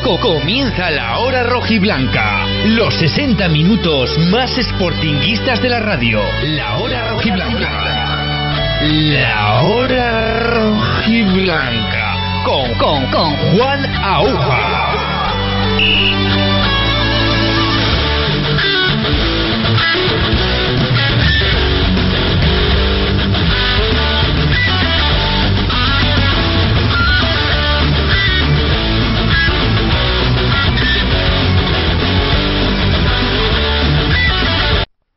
Comienza la hora rojiblanca. Los 60 minutos más sportinguistas de la radio. La hora rojiblanca. La hora rojiblanca. Con, con, con Juan Aguja.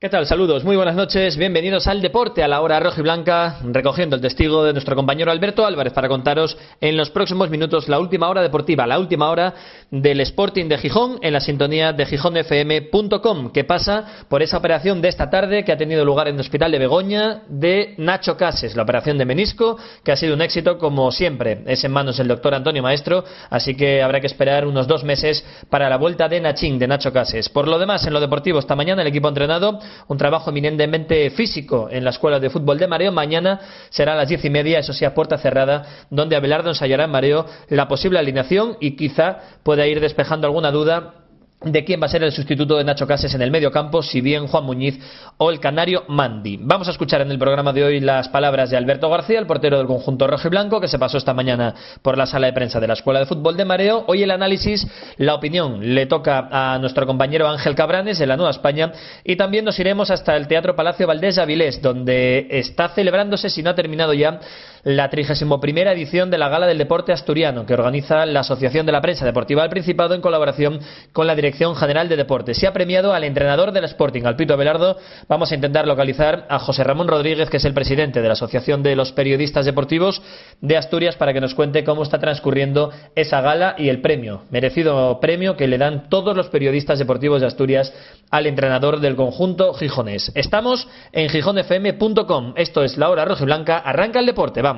¿Qué tal? Saludos, muy buenas noches, bienvenidos al deporte a la hora roja y blanca, recogiendo el testigo de nuestro compañero Alberto Álvarez para contaros en los próximos minutos la última hora deportiva, la última hora del Sporting de Gijón en la sintonía de gijonfm.com, que pasa por esa operación de esta tarde que ha tenido lugar en el Hospital de Begoña de Nacho Cases, la operación de menisco, que ha sido un éxito como siempre, es en manos del doctor Antonio Maestro, así que habrá que esperar unos dos meses para la vuelta de Nachín, de Nacho Cases. Por lo demás, en lo deportivo, esta mañana el equipo entrenado un trabajo eminentemente físico en la Escuela de Fútbol de Mareo. Mañana será a las diez y media, eso sí, a puerta cerrada, donde Abelardo ensayará en Mareo la posible alineación y quizá pueda ir despejando alguna duda de quién va a ser el sustituto de Nacho Cases en el medio campo, si bien Juan Muñiz o el canario Mandi. Vamos a escuchar en el programa de hoy las palabras de Alberto García, el portero del conjunto rojo y blanco, que se pasó esta mañana por la sala de prensa de la Escuela de Fútbol de Mareo. Hoy el análisis, la opinión, le toca a nuestro compañero Ángel Cabranes de la Nueva España y también nos iremos hasta el Teatro Palacio Valdés Avilés, donde está celebrándose, si no ha terminado ya, la 31 edición de la Gala del Deporte Asturiano, que organiza la Asociación de la Prensa Deportiva del Principado en colaboración con la Dirección General de Deportes. Se ha premiado al entrenador del Sporting, al Pito Abelardo. Vamos a intentar localizar a José Ramón Rodríguez, que es el presidente de la Asociación de los Periodistas Deportivos de Asturias, para que nos cuente cómo está transcurriendo esa gala y el premio, merecido premio que le dan todos los periodistas deportivos de Asturias al entrenador del conjunto gijonés. Estamos en gijonfm.com. Esto es la hora roja blanca. Arranca el deporte. Vamos.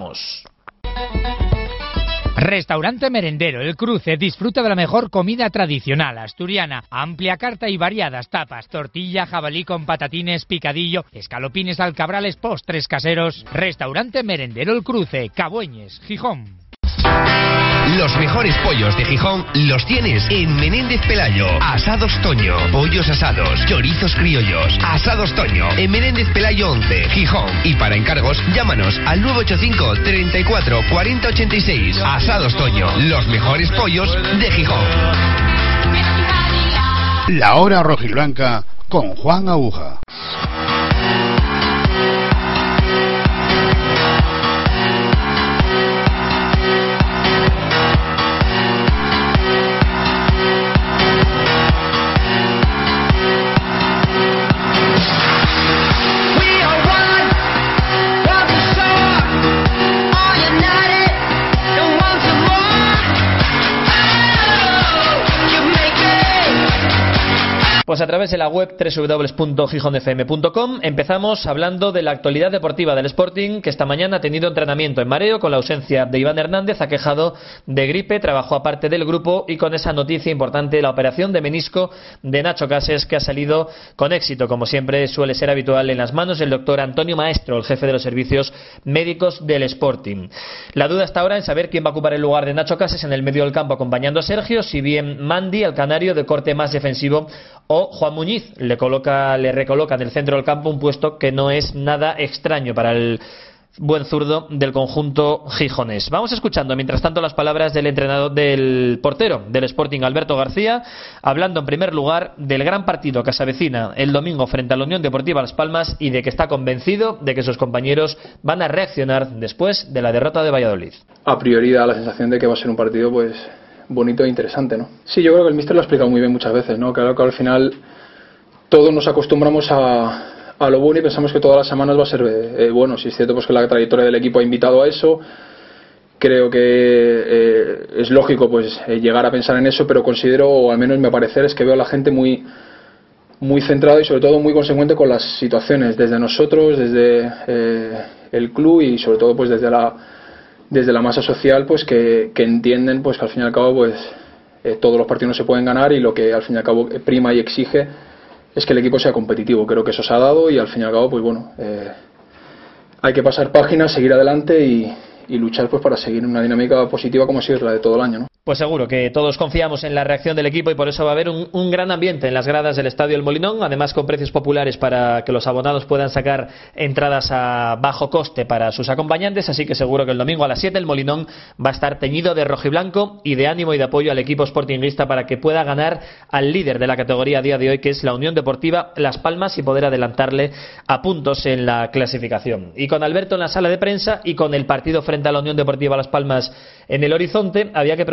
Restaurante Merendero El Cruce disfruta de la mejor comida tradicional asturiana, amplia carta y variadas tapas, tortilla, jabalí con patatines, picadillo, escalopines alcabrales, postres caseros. Restaurante Merendero El Cruce, Cabueñes, Gijón. Los mejores pollos de Gijón los tienes en Menéndez Pelayo. Asados Toño, pollos asados, chorizos criollos. Asados Toño, en Menéndez Pelayo 11, Gijón. Y para encargos, llámanos al 985 34 40 86. Asados Toño, los mejores pollos de Gijón. La hora rojiblanca con Juan Aguja. A través de la web www.gijonfm.com empezamos hablando de la actualidad deportiva del Sporting, que esta mañana ha tenido entrenamiento en mareo con la ausencia de Iván Hernández, aquejado de gripe, trabajó aparte del grupo y con esa noticia importante, la operación de menisco de Nacho Cases, que ha salido con éxito, como siempre suele ser habitual en las manos del doctor Antonio Maestro, el jefe de los servicios médicos del Sporting. La duda está ahora en saber quién va a ocupar el lugar de Nacho Cases en el medio del campo acompañando a Sergio, si bien Mandy, el canario de corte más defensivo, o Juan Muñiz le coloca le recoloca en el centro del campo un puesto que no es nada extraño para el buen zurdo del conjunto gijonés. Vamos escuchando mientras tanto las palabras del entrenador del portero del Sporting Alberto García, hablando en primer lugar del gran partido que se avecina el domingo frente a la Unión Deportiva Las Palmas y de que está convencido de que sus compañeros van a reaccionar después de la derrota de Valladolid. A priori da la sensación de que va a ser un partido pues bonito e interesante, ¿no? Sí, yo creo que el míster lo ha explicado muy bien muchas veces, ¿no? Claro que al final todos nos acostumbramos a, a lo bueno y pensamos que todas las semanas va a ser eh, bueno. Si es cierto pues que la trayectoria del equipo ha invitado a eso, creo que eh, es lógico pues eh, llegar a pensar en eso, pero considero, o al menos mi parecer, es que veo a la gente muy muy centrada y sobre todo muy consecuente con las situaciones, desde nosotros, desde el club y sobre todo pues desde la desde la masa social pues que, entienden pues que al fin y al cabo pues todos los partidos no se pueden ganar y lo que al fin y al cabo prima y exige es que el equipo sea competitivo. Creo que eso se ha dado y al fin y al cabo, pues bueno, eh, hay que pasar páginas, seguir adelante y, y luchar pues para seguir una dinámica positiva como ha sido la de todo el año. ¿no? Pues seguro que todos confiamos en la reacción del equipo y por eso va a haber un, gran ambiente en las gradas del Estadio El Molinón, además con precios populares para que los abonados puedan sacar entradas a bajo coste para sus acompañantes, así que seguro que el domingo a las 7 el Molinón va a estar teñido de rojo y de ánimo y de apoyo al equipo sportinguista para que pueda ganar al líder de la categoría a día de hoy, que es la Unión Deportiva Las Palmas, y poder adelantarle a puntos en la clasificación. Y con Alberto en la sala de prensa y con el partido frente a la Unión Deportiva Las Palmas en el horizonte, había que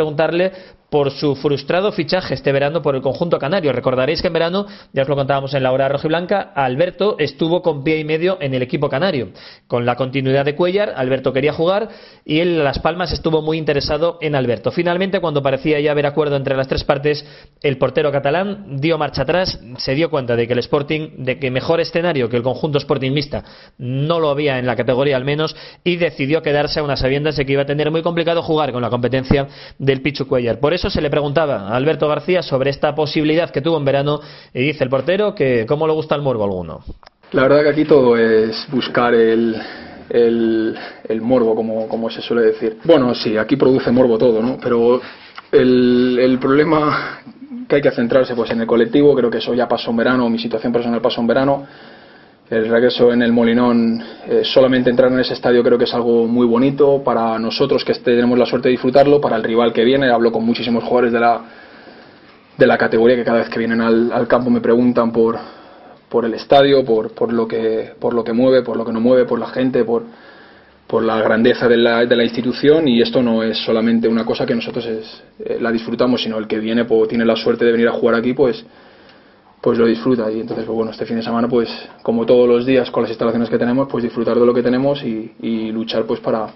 por su frustrado fichaje este verano por el conjunto canario. Recordaréis que en verano, ya os lo contábamos en la hora roja y blanca, Alberto estuvo con pie y medio en el equipo canario. Con la continuidad de Cuellar, Alberto quería jugar y él, Las Palmas, estuvo muy interesado en Alberto. Finalmente, cuando parecía ya haber acuerdo entre las tres partes, el portero catalán dio marcha atrás, se dio cuenta de que el Sporting, de que mejor escenario que el conjunto sportingista no lo había en la categoría al menos, y decidió quedarse a unas sabiendas de que iba a tener muy complicado jugar con la competencia del Por eso se le preguntaba a Alberto García sobre esta posibilidad que tuvo en verano y dice el portero que cómo le gusta el morbo alguno. La verdad que aquí todo es buscar el, el, el morbo, como, como, se suele decir. Bueno, sí, aquí produce morbo todo, ¿no? Pero el, el, problema que hay que centrarse pues en el colectivo, creo que eso ya pasó en verano, mi situación personal pasó en verano. El regreso en el Molinón, eh, solamente entrar en ese estadio creo que es algo muy bonito para nosotros que tenemos la suerte de disfrutarlo, para el rival que viene. Hablo con muchísimos jugadores de la, de la categoría que cada vez que vienen al, al campo me preguntan por, por el estadio, por, por, lo que, por lo que mueve, por lo que no mueve, por la gente, por, por la grandeza de la, de la institución y esto no es solamente una cosa que nosotros es, eh, la disfrutamos, sino el que viene pues, tiene la suerte de venir a jugar aquí, pues pues lo disfruta. Y entonces pues bueno este fin de semana pues como todos los días con las instalaciones que tenemos pues disfrutar de lo que tenemos y, y luchar pues para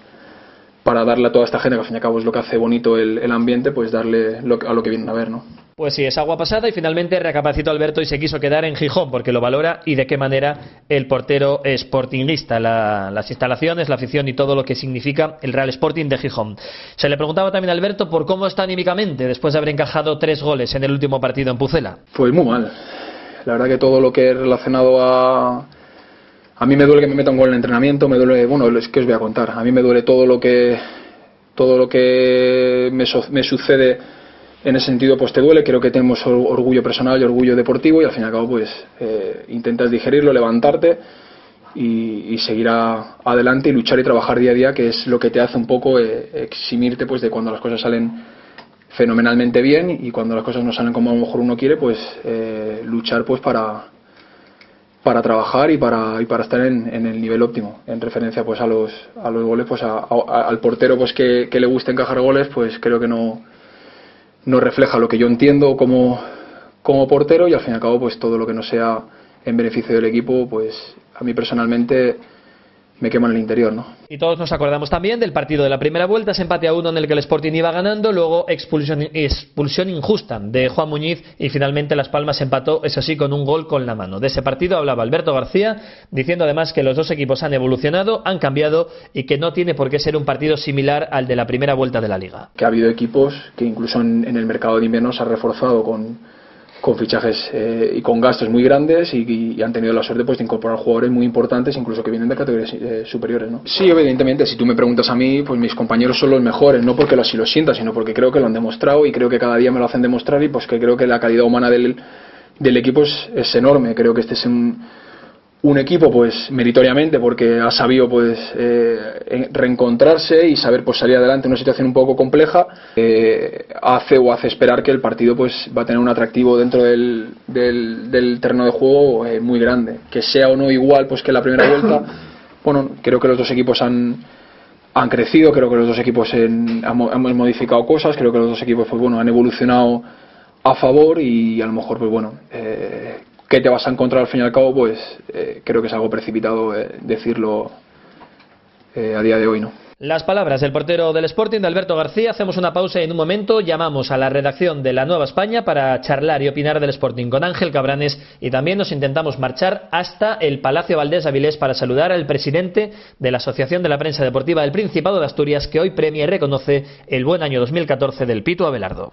para darle a toda esta gente que al fin y al cabo es lo que hace bonito el, el ambiente pues darle lo, a lo que vienen a ver no pues sí, es agua pasada y finalmente recapacitó Alberto y se quiso quedar en Gijón porque lo valora y de qué manera el portero sportingista, la, las instalaciones, la afición y todo lo que significa el Real Sporting de Gijón. Se le preguntaba también a Alberto por cómo está anímicamente después de haber encajado tres goles en el último partido en Pucela. Pues muy mal. La verdad que todo lo que es relacionado a... A mí me duele que me metan gol en entrenamiento, me duele, bueno, es que os voy a contar, a mí me duele todo lo que todo lo que me, me sucede en ese sentido pues te duele, creo que tenemos orgullo personal y orgullo deportivo y al fin y al cabo pues eh, intentas digerirlo, levantarte y, seguir a, adelante y luchar y trabajar día a día que es lo que te hace un poco eh, eximirte pues de cuando las cosas salen fenomenalmente bien y cuando las cosas no salen como a lo mejor uno quiere pues eh, luchar pues para para trabajar y para, y para estar en, en, el nivel óptimo. En referencia pues a los a los goles pues a, al portero pues que, que le guste encajar goles pues creo que no no refleja lo que yo entiendo como, como portero y al fin y al cabo pues todo lo que no sea en beneficio del equipo pues a mí personalmente me quema en el interior, ¿no? Y todos nos acordamos también del partido de la primera vuelta, ese empate a uno en el que el Sporting iba ganando, luego expulsión, expulsión injusta de Juan Muñiz y finalmente Las Palmas empató, eso sí, con un gol con la mano. De ese partido hablaba Alberto García, diciendo además que los dos equipos han evolucionado, han cambiado y que no tiene por qué ser un partido similar al de la primera vuelta de la liga. Que ha habido equipos que incluso en, en el mercado de invierno se ha reforzado con con fichajes eh, y con gastos muy grandes y, han tenido la suerte pues de incorporar jugadores muy importantes incluso que vienen de categorías eh, superiores ¿no? sí evidentemente si tú me preguntas a mí pues mis compañeros son los mejores no porque así lo sienta sino porque creo que lo han demostrado y creo que cada día me lo hacen demostrar y pues que creo que la calidad humana del, del equipo es, es enorme creo que este es un un equipo pues meritoriamente porque ha sabido pues eh, reencontrarse y saber pues salir adelante en una situación un poco compleja eh, hace o hace esperar que el partido pues va a tener un atractivo dentro del, del, del terreno de juego eh, muy grande. Que sea o no igual pues que la primera vuelta bueno creo que los dos equipos han han crecido creo que los dos equipos en, hemos modificado cosas creo que los dos equipos pues bueno han evolucionado a favor y a lo mejor pues bueno eh, ¿Qué te vas a encontrar al fin y al cabo? Pues eh, creo que es algo precipitado eh, decirlo eh, a día de hoy, ¿no? Las palabras del portero del Sporting, de Alberto García. Hacemos una pausa y en un momento llamamos a la redacción de la Nueva España para charlar y opinar del Sporting con Ángel Cabranes y también nos intentamos marchar hasta el Palacio Valdés Avilés para saludar al presidente de la Asociación de la Prensa Deportiva del Principado de Asturias que hoy premia y reconoce el buen año 2014 del Pito Abelardo.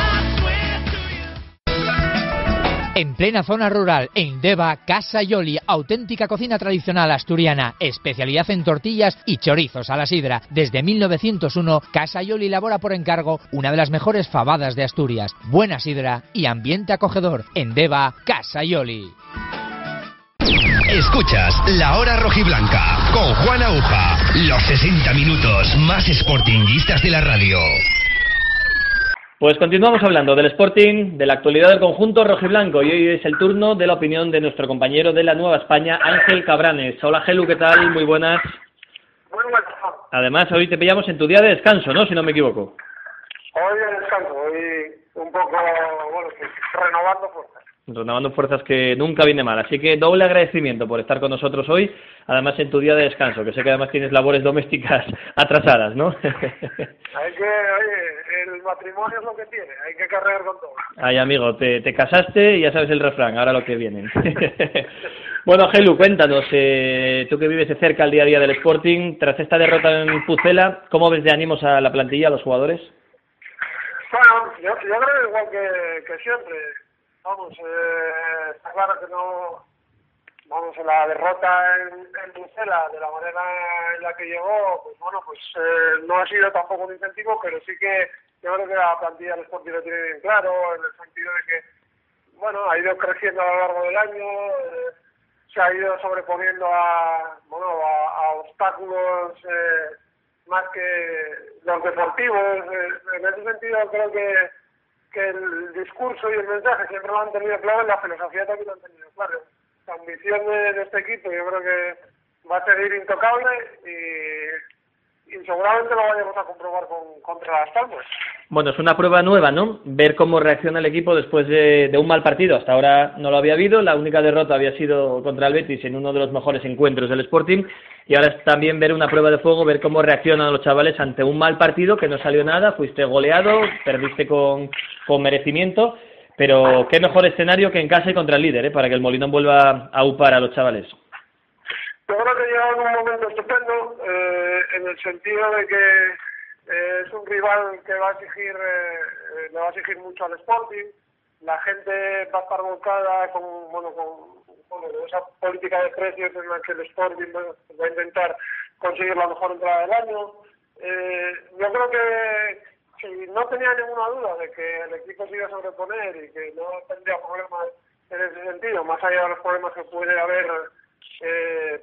En plena zona rural, en Deva, Casa Yoli, auténtica cocina tradicional asturiana, especialidad en tortillas y chorizos a la sidra. Desde 1901, Casa Yoli elabora por encargo una de las mejores fabadas de Asturias. Buena sidra y ambiente acogedor. En Deva, Casa Yoli. Escuchas La Hora Rojiblanca con Juan Aguja. Los 60 minutos más sportinguistas de la radio. Pues continuamos hablando del Sporting, de la actualidad del conjunto rojiblanco y hoy es el turno de la opinión de nuestro compañero de la Nueva España, Ángel Cabranes. Hola Gelu, ¿qué tal? Muy buenas. Muy buenas. Además, hoy te pillamos en tu día de descanso, ¿no? Si no me equivoco. Hoy de descanso, hoy un poco, bueno, renovando fuerzas renovando fuerzas que nunca viene mal. Así que doble agradecimiento por estar con nosotros hoy, además en tu día de descanso, que sé que además tienes labores domésticas atrasadas, ¿no? hay que, oye, el matrimonio es lo que tiene, hay que cargar con todo. Ay, amigo, te, te casaste y ya sabes el refrán, ahora lo que viene. bueno, Gelu, cuéntanos, eh, tú que vives cerca al día a día del Sporting, tras esta derrota en Pucela, ¿cómo ves de ánimos a la plantilla, a los jugadores? Bueno, yo, yo creo igual que, que siempre vamos, eh, está claro que no, vamos, la derrota en, en Bruselas, de la manera en la que llegó, pues bueno, pues eh, no ha sido tampoco un incentivo, pero sí que yo creo que la plantilla del Sporting tiene bien claro, en el sentido de que, bueno, ha ido creciendo a lo largo del año, eh, se ha ido sobreponiendo a, bueno, a, obstáculos eh, más que los deportivos. en ese sentido creo que que el discurso y el mensaje siempre lo han tenido claro y la filosofía también lo han tenido claro. La ambición de, este equipo yo creo que va a seguir intocable y, seguramente lo vayamos a comprobar con, contra las Palmas. Bueno, es una prueba nueva, ¿no? Ver cómo reacciona el equipo después de, un mal partido. Hasta ahora no lo había habido. La única derrota había sido contra el Betis en uno de los mejores encuentros del Sporting. Y ahora es también ver una prueba de fuego, ver cómo reaccionan los chavales ante un mal partido que no salió nada. Fuiste goleado, perdiste con, con merecimiento. Pero qué mejor escenario que en casa y contra el líder, ¿eh? Para que el Molinón vuelva a upar a los chavales. Yo creo que llega un momento estupendo eh, en el sentido de que eh, es un rival que va a exigir, eh, eh, le va a exigir mucho al Sporting. La gente va a estar volcada con, bueno, con, esa política de precios en la que el Sporting va a intentar conseguir la mejor entrada del año. yo creo que si no tenía ninguna duda de que el equipo se iba a sobreponer y que no tendría problemas en ese sentido, más allá de los problemas que puede haber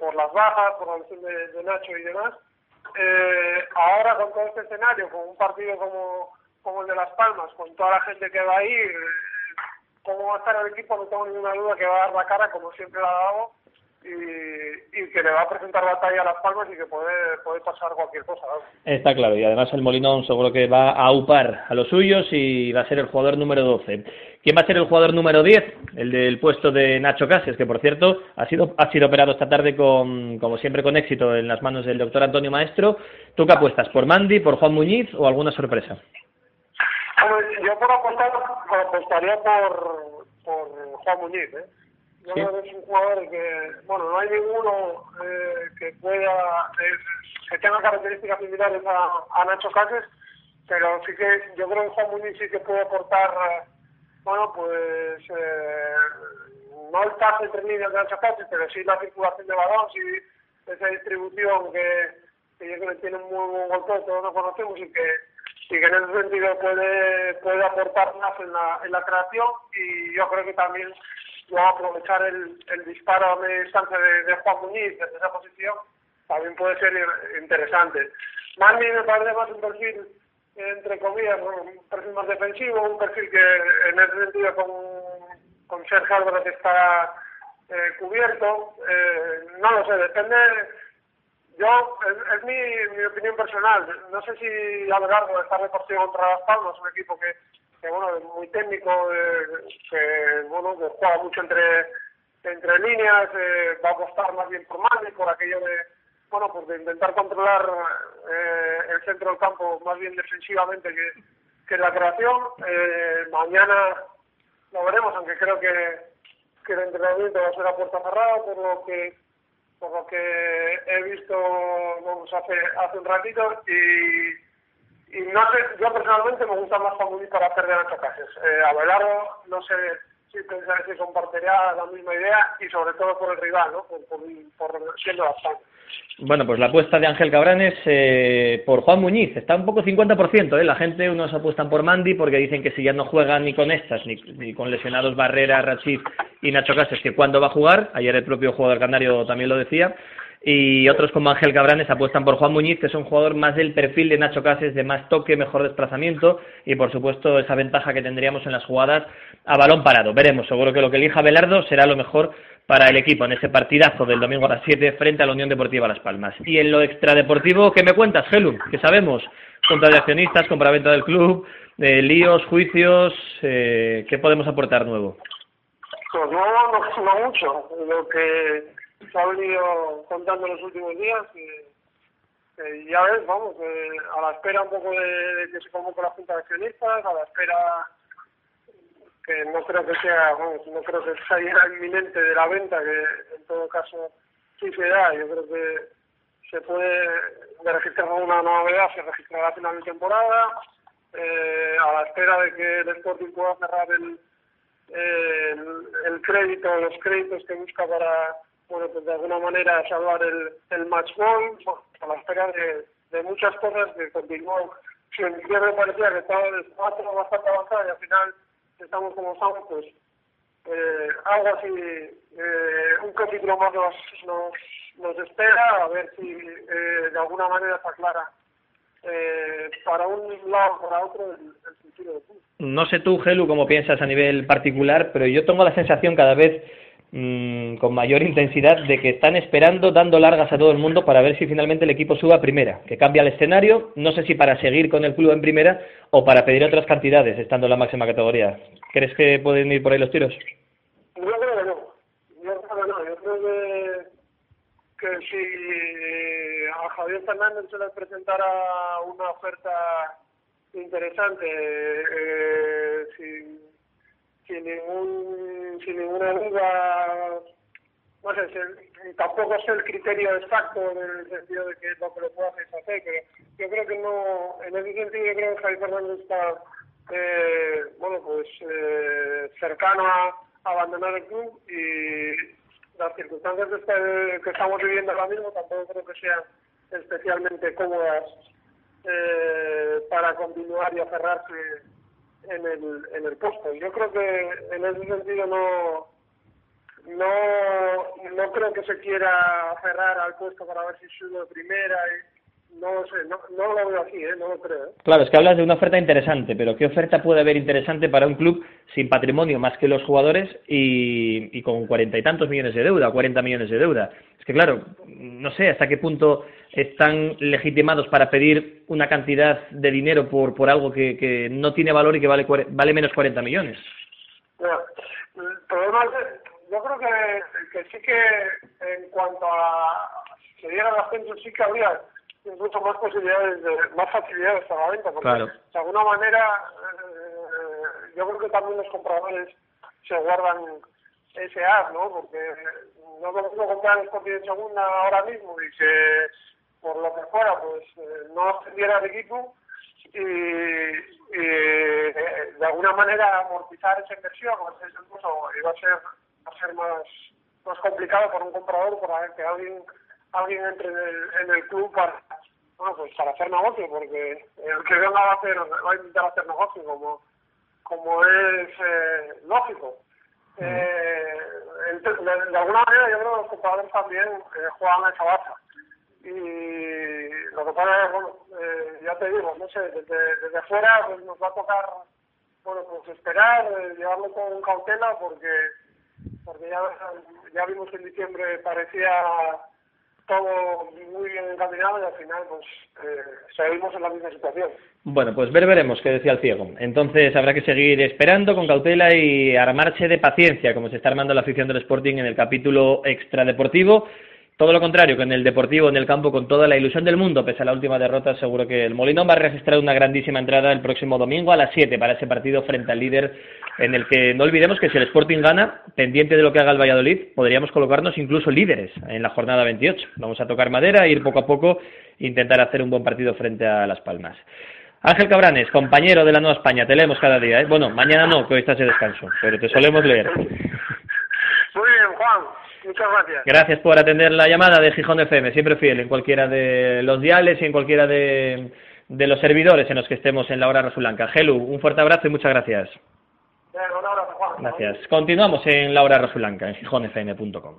por las bajas, por la lesión de Nacho y demás, eh, ahora con todo este escenario, con un partido como, como el de Las Palmas, con toda la gente que va a ir, cómo va a estar el equipo, no tengo ninguna duda que va a dar la cara como siempre la ha dado y, y, que le va a presentar batalla a Las Palmas y que puede, puede pasar cualquier cosa. Está claro, y además el Molinón seguro que va a upar a los suyos y va a ser el jugador número 12. ¿Quién va a ser el jugador número 10? El del puesto de Nacho Cases, que por cierto ha sido, ha sido operado esta tarde con, como siempre, con éxito en las manos del doctor Antonio Maestro. ¿Tú qué apuestas? ¿Por Mandy, por Juan Muñiz o alguna sorpresa? yo por apostar, apostaría por, por Juan Muñiz, ¿eh? Yo es un jugador que, bueno, no hay ninguno eh, que pueda, que tenga características similares a, a, Nacho Cases, pero sí que yo creo que Juan Muñiz sí que puede aportar, bueno, pues, eh, no el pase entre líneas de Nacho Cases, pero sí la circulación de balón, sí esa distribución que, que yo creo que tiene un muy buen golpe, todos lo conocemos y que y que en ese sentido puede puede aportar más en la, en la creación y yo creo que también a aprovechar el, el disparo a media distancia de, de Juan Muñiz desde esa posición también puede ser interesante. Mandy me parece más un perfil, entre comillas, un perfil más defensivo, un perfil que en ese sentido con, con Sergio Álvarez está eh, cubierto. Eh, no lo sé, depende. Yo, es, mi, mi opinión personal. No sé si a lo largo de repartido contra Las Palmas, un equipo que que bueno, es muy técnico, eh, que bueno, que juega mucho entre entre líneas eh, va a apostar más bien por Mandi, por aquello de, bueno, pues de intentar controlar eh, el centro del campo más bien defensivamente que, que la creación. Eh, mañana lo veremos, aunque creo que, que el entrenamiento va a ser a puerta cerrada, por lo que por lo que he visto vamos, hace hace un ratito y, y no sé, yo personalmente me gusta más para hacer de Nacho Cases. Eh, Abelardo, no sé si pensar si compartiría la misma idea y sobre todo por el rival, ¿no? por, por, por siendo bastante. Bueno, pues la apuesta de Ángel Cabranes eh, por Juan Muñiz está un poco 50%. ¿eh? La gente, unos apuestan por Mandy porque dicen que si ya no juegan ni con estas, ni, ni con lesionados Barrera, Rachid y Nacho Cases, que cuándo va a jugar. Ayer el propio jugador canario también lo decía. Y otros como Ángel Cabranes apuestan por Juan Muñiz, que es un jugador más del perfil de Nacho Cases, de más toque, mejor desplazamiento y por supuesto esa ventaja que tendríamos en las jugadas a balón parado. Veremos, seguro que lo que elija Belardo será lo mejor para el equipo en ese partidazo del domingo a las 7 frente a la Unión Deportiva Las Palmas. Y en lo extradeportivo, ¿qué me cuentas, Gelum? ¿Qué sabemos? Contra de accionistas, compraventa del club, eh, líos, juicios, eh, ¿qué podemos aportar nuevo? Pues no, no, no mucho. Lo que se ha venido contando los últimos días, que, ya ves, vamos, a la espera un poco de, que se convoque la Junta de Accionistas, a la espera que no creo que sea, vamos, no creo que sea inminente de la venta, que en todo caso sí se da, yo creo que se puede de registrar una novedad, se registrará a final de temporada, eh, a la espera de que el Sporting pueda cerrar el, el, el crédito, los créditos que busca para, bueno, pues de alguna manera salvar el, el match ball, a la espera de, de muchas cosas que continuó, si en me parecía que estaba, estaba bastante avanzada y al final estamos como estamos, pues eh, algo así, eh, un capítulo más nos, nos, nos espera, a ver si eh, de alguna manera se aclara eh, para un lado para otro el, el sentido de. No sé tú, Gelu, cómo piensas a nivel particular, pero yo tengo la sensación cada vez mmm, con mayor intensidad de que están esperando, dando largas a todo el mundo para ver si finalmente el equipo suba a primera, que cambia el escenario, no sé si para seguir con el club en primera o para pedir otras cantidades estando en la máxima categoría. ¿Crees que pueden ir por ahí los tiros? Yo creo que no, yo creo que no, yo creo que, si a Javier Fernández se le presentara una oferta interesante, eh, sin, sin ningún sin ninguna duda no sé si, tampoco sé el criterio exacto en el sentido de que es lo que lo puedo hacer pero yo creo que no en ese sentido yo creo que Javier Fernández está eh, bueno pues eh, cercano a, a abandonar el club y las circunstancias que, que estamos viviendo ahora mismo tampoco creo que sean especialmente cómodas eh, para continuar y aferrarse en el, en el puesto. Yo creo que en ese sentido no, no, no creo que se quiera aferrar al puesto para ver si sube primera. Y, no sé, no, no lo veo así, ¿eh? no lo creo. ¿eh? Claro, es que hablas de una oferta interesante, pero ¿qué oferta puede haber interesante para un club sin patrimonio más que los jugadores y, y con cuarenta y tantos millones de deuda, cuarenta millones de deuda? Es que claro, no sé hasta qué punto están legitimados para pedir una cantidad de dinero por, por algo que, que no tiene valor y que vale, vale menos 40 millones. Bueno, yo creo que, que sí que en cuanto a si diera el ascenso sí que habría incluso más posibilidades, de, más facilidades para la venta, porque Claro. de alguna manera eh, yo creo que también los compradores se guardan ese as, ¿no? Porque no es lo mismo comprar el en segunda ahora mismo y que por lo que fuera, pues eh, no ascendiera el equipo y, eh, de alguna manera amortizar esa inversión, o sea, incluso iba a ser, va a ser más, más complicado para un comprador para que alguien alguien entre en el, en el club para bueno pues para hacer negocio porque el que venga va a hacer va a intentar hacer negocio como como es eh, lógico. Eh, de, de alguna manera yo creo que los compradores también eh, juegan a esa baza y lo que pasa es bueno eh, ya te digo no sé desde desde fuera pues nos va a tocar bueno pues esperar eh, llevarlo con cautela porque porque ya ya vimos que en diciembre parecía todo muy bien encaminado y al final pues eh, seguimos en la misma situación. Bueno, pues ver veremos, que decía el ciego. Entonces habrá que seguir esperando con cautela y armarse de paciencia, como se está armando la afición del Sporting en el capítulo extradeportivo. Todo lo contrario, que en el Deportivo, en el campo, con toda la ilusión del mundo, pese a la última derrota, seguro que el Molinón va a registrar una grandísima entrada el próximo domingo a las 7 para ese partido frente al líder, en el que no olvidemos que si el Sporting gana, pendiente de lo que haga el Valladolid, podríamos colocarnos incluso líderes en la jornada 28. Vamos a tocar madera, ir poco a poco, intentar hacer un buen partido frente a Las Palmas. Ángel Cabranes, compañero de la Nueva España, te leemos cada día. ¿eh? Bueno, mañana no, que hoy estás de descanso, pero te solemos leer. Muchas gracias. Gracias por atender la llamada de Gijón FM, siempre fiel en cualquiera de los diales y en cualquiera de, de los servidores en los que estemos en la hora rosulanca. Gelu, un fuerte abrazo y muchas gracias. Bien, un abrazo, Juan. Gracias. Continuamos en la hora rosulanca, en gijonfm.com.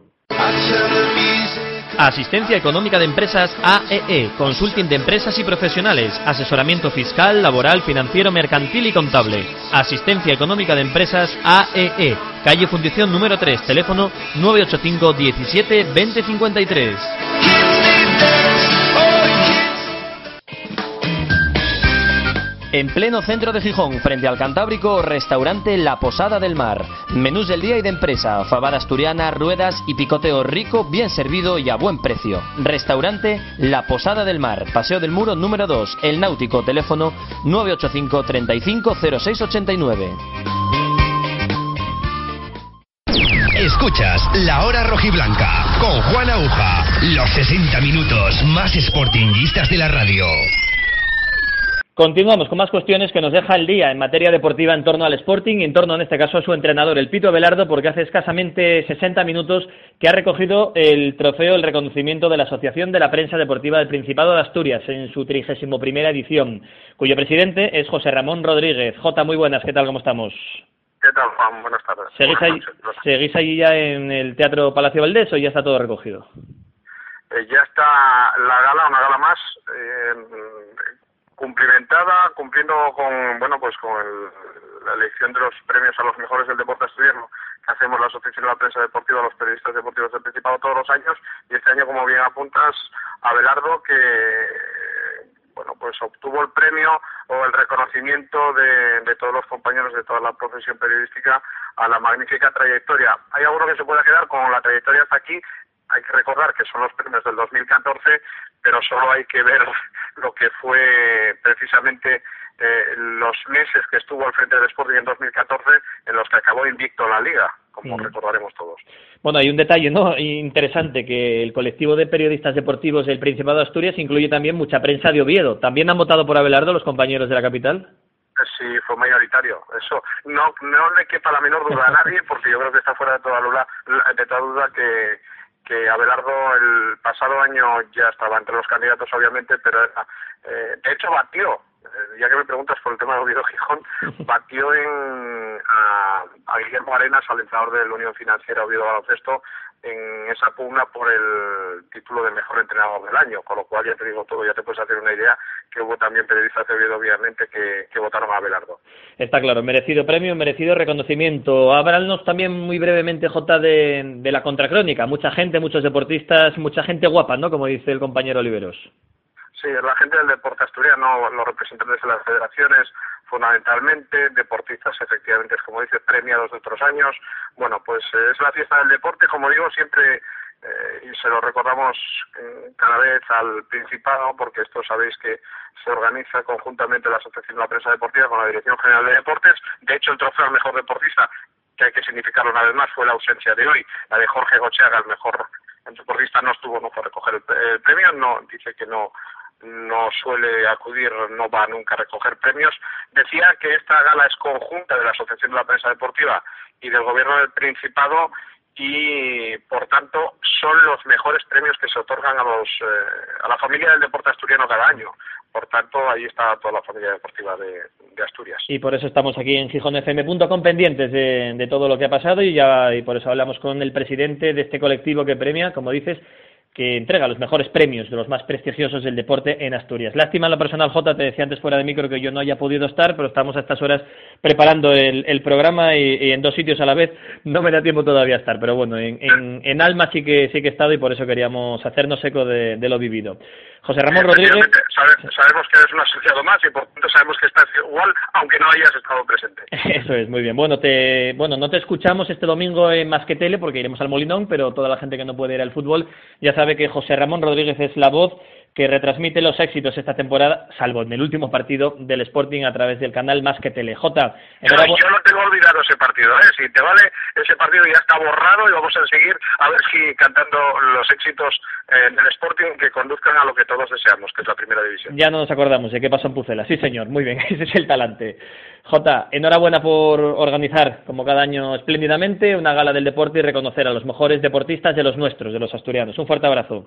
Asistencia Económica de Empresas AEE, Consulting de Empresas y Profesionales, asesoramiento fiscal, laboral, financiero, mercantil y contable. Asistencia Económica de Empresas AEE, calle Fundición número 3, teléfono 985 17 2053. En pleno centro de Gijón, frente al Cantábrico, restaurante La Posada del Mar. Menús del día y de empresa, fabada asturiana, ruedas y picoteo rico, bien servido y a buen precio. Restaurante La Posada del Mar, Paseo del Muro número 2, El Náutico, teléfono 985 35 0689. Escuchas La Hora Rojiblanca con Juan Aguja. Los 60 minutos más sportinguistas de la radio. Continuamos con más cuestiones que nos deja el día en materia deportiva en torno al Sporting y en torno, en este caso, a su entrenador, el Pito Velardo, porque hace escasamente 60 minutos que ha recogido el trofeo, el reconocimiento de la Asociación de la Prensa Deportiva del Principado de Asturias en su 31 primera edición, cuyo presidente es José Ramón Rodríguez. Jota, muy buenas, ¿qué tal? ¿Cómo estamos? ¿Qué tal, Juan? Buenas tardes. ¿Seguís ahí, ¿Seguís ahí ya en el Teatro Palacio Valdés o ya está todo recogido? Eh, ya está la gala, una gala más, eh, cumplimentada, cumpliendo con, bueno, pues con el, la elección de los premios a los mejores del deporte asturiano que hacemos la Asociación de la Prensa Deportiva, los periodistas deportivos del Principado todos los años, y este año, como bien apuntas, Abelardo, que bueno, pues obtuvo el premio o el reconocimiento de, de, todos los compañeros de toda la profesión periodística a la magnífica trayectoria. Hay alguno que se puede quedar con la trayectoria hasta aquí. Hay que recordar que son los premios del 2014, pero solo hay que ver lo que fue precisamente eh, los meses que estuvo al frente del Sporting en 2014, en los que acabó invicto la liga, como mm. recordaremos todos. Bueno, hay un detalle no interesante que el colectivo de periodistas deportivos del Principado de Asturias incluye también mucha prensa de Oviedo. ¿También han votado por Abelardo los compañeros de la capital? Sí, fue mayoritario. Eso no no le quepa la menor duda a nadie, porque yo creo que está fuera de toda duda, de toda duda que que Abelardo el pasado año ya estaba entre los candidatos, obviamente, pero eh, de hecho batió, eh, ya que me preguntas por el tema de Oviedo Gijón, batió en, a, a Guillermo Arenas, al entrenador de la Unión Financiera Oviedo Baloncesto, en esa pugna por el título de mejor entrenador del año, con lo cual ya te digo todo, ya te puedes hacer una idea que hubo también periodistas de Oviedo, obviamente, que, que votaron a Abelardo. Está claro, merecido premio, merecido reconocimiento. Háblanos también muy brevemente, J, de, de la contracrónica. Mucha gente, muchos deportistas, mucha gente guapa, ¿no? Como dice el compañero Oliveros. Sí, la gente del deporte asturiano, los representantes de las federaciones, fundamentalmente, deportistas efectivamente, como dice, premiados de otros años. Bueno, pues eh, es la fiesta del deporte, como digo, siempre, eh, y se lo recordamos eh, cada vez al Principado, porque esto sabéis que se organiza conjuntamente la Asociación de la Prensa Deportiva con la Dirección General de Deportes. De hecho, el trofeo al mejor deportista, que hay que significarlo una vez más, fue la ausencia de hoy, la de Jorge Gocheaga, el mejor deportista no estuvo, no fue a recoger el premio, no, dice que no no suele acudir, no va nunca a recoger premios. Decía que esta gala es conjunta de la Asociación de la Prensa Deportiva y del Gobierno del Principado y, por tanto, son los mejores premios que se otorgan a, los, eh, a la familia del deporte asturiano cada año. Por tanto, ahí está toda la familia deportiva de, Asturias. Y por eso estamos aquí en gijonfm.com pendientes de, de todo lo que ha pasado y, ya, y por eso hablamos con el presidente de este colectivo que premia, como dices, que entrega los mejores premios de los más prestigiosos del deporte en Asturias. Lástima en lo personal, J, te decía antes fuera de micro que yo no haya podido estar, pero estamos a estas horas preparando el, programa y, en dos sitios a la vez no me da tiempo todavía estar, pero bueno, en, alma sí que, sí que he estado y por eso queríamos hacernos eco de lo vivido. José Ramón Rodríguez. sabemos que eres un asociado más y por tanto sabemos que estás igual, aunque no hayas estado presente. Eso es, muy bien. Bueno, te, bueno, no te escuchamos este domingo en Más que Tele porque iremos al Molinón, pero toda la gente que no puede ir al fútbol ya sabe que José Ramón Rodríguez es la voz que retransmite los éxitos esta temporada, salvo en el último partido del Sporting a través del canal Más que Tele. J. Yo, no tengo olvidado ese partido, ¿eh? Si te vale, ese partido ya está borrado y vamos a seguir a ver si cantando los éxitos eh, del Sporting que conduzcan a lo que todos deseamos, que es la primera división. Ya no nos acordamos de qué pasó en Pucela. Sí, señor, muy bien, ese es el talante. J, enhorabuena por organizar, como cada año espléndidamente, una gala del deporte y reconocer a los mejores deportistas de los nuestros, de los asturianos. Un fuerte abrazo.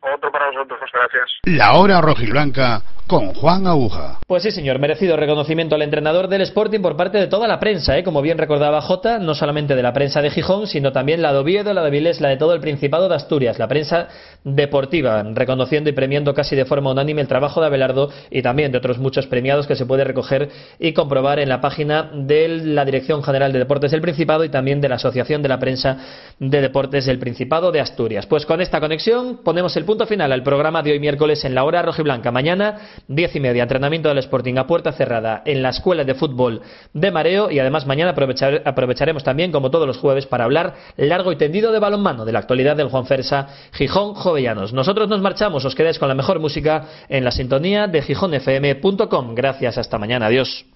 Otro para vosotros, gracias. La hora rojiblanca con Juan Aguja. Pues sí, señor, merecido reconocimiento al entrenador del Sporting por parte de toda la prensa, ¿eh? como bien recordaba Jota, no solamente de la prensa de Gijón, sino también la de Oviedo, la de Vilés, la de todo el Principado de Asturias, la prensa deportiva, reconociendo y premiando casi de forma unánime el trabajo de Abelardo y también de otros muchos premiados que se puede recoger y comprobar en la página de la Dirección General de Deportes del Principado y también de la Asociación de la Prensa de Deportes del Principado de Asturias. Pues con esta conexión ponemos el punto final al programa de hoy miércoles en la hora rojiblanca. Mañana diez y media, entrenamiento del Sporting a puerta cerrada en la Escuela de Fútbol de Mareo y además mañana aprovecharemos también, como todos los jueves, para hablar largo y tendido de balonmano, de la actualidad del Juan Fersa Gijón Jovellanos. Nosotros nos marchamos, os quedáis con la mejor música en la sintonía de gijónfm.com. Gracias, hasta mañana, adiós.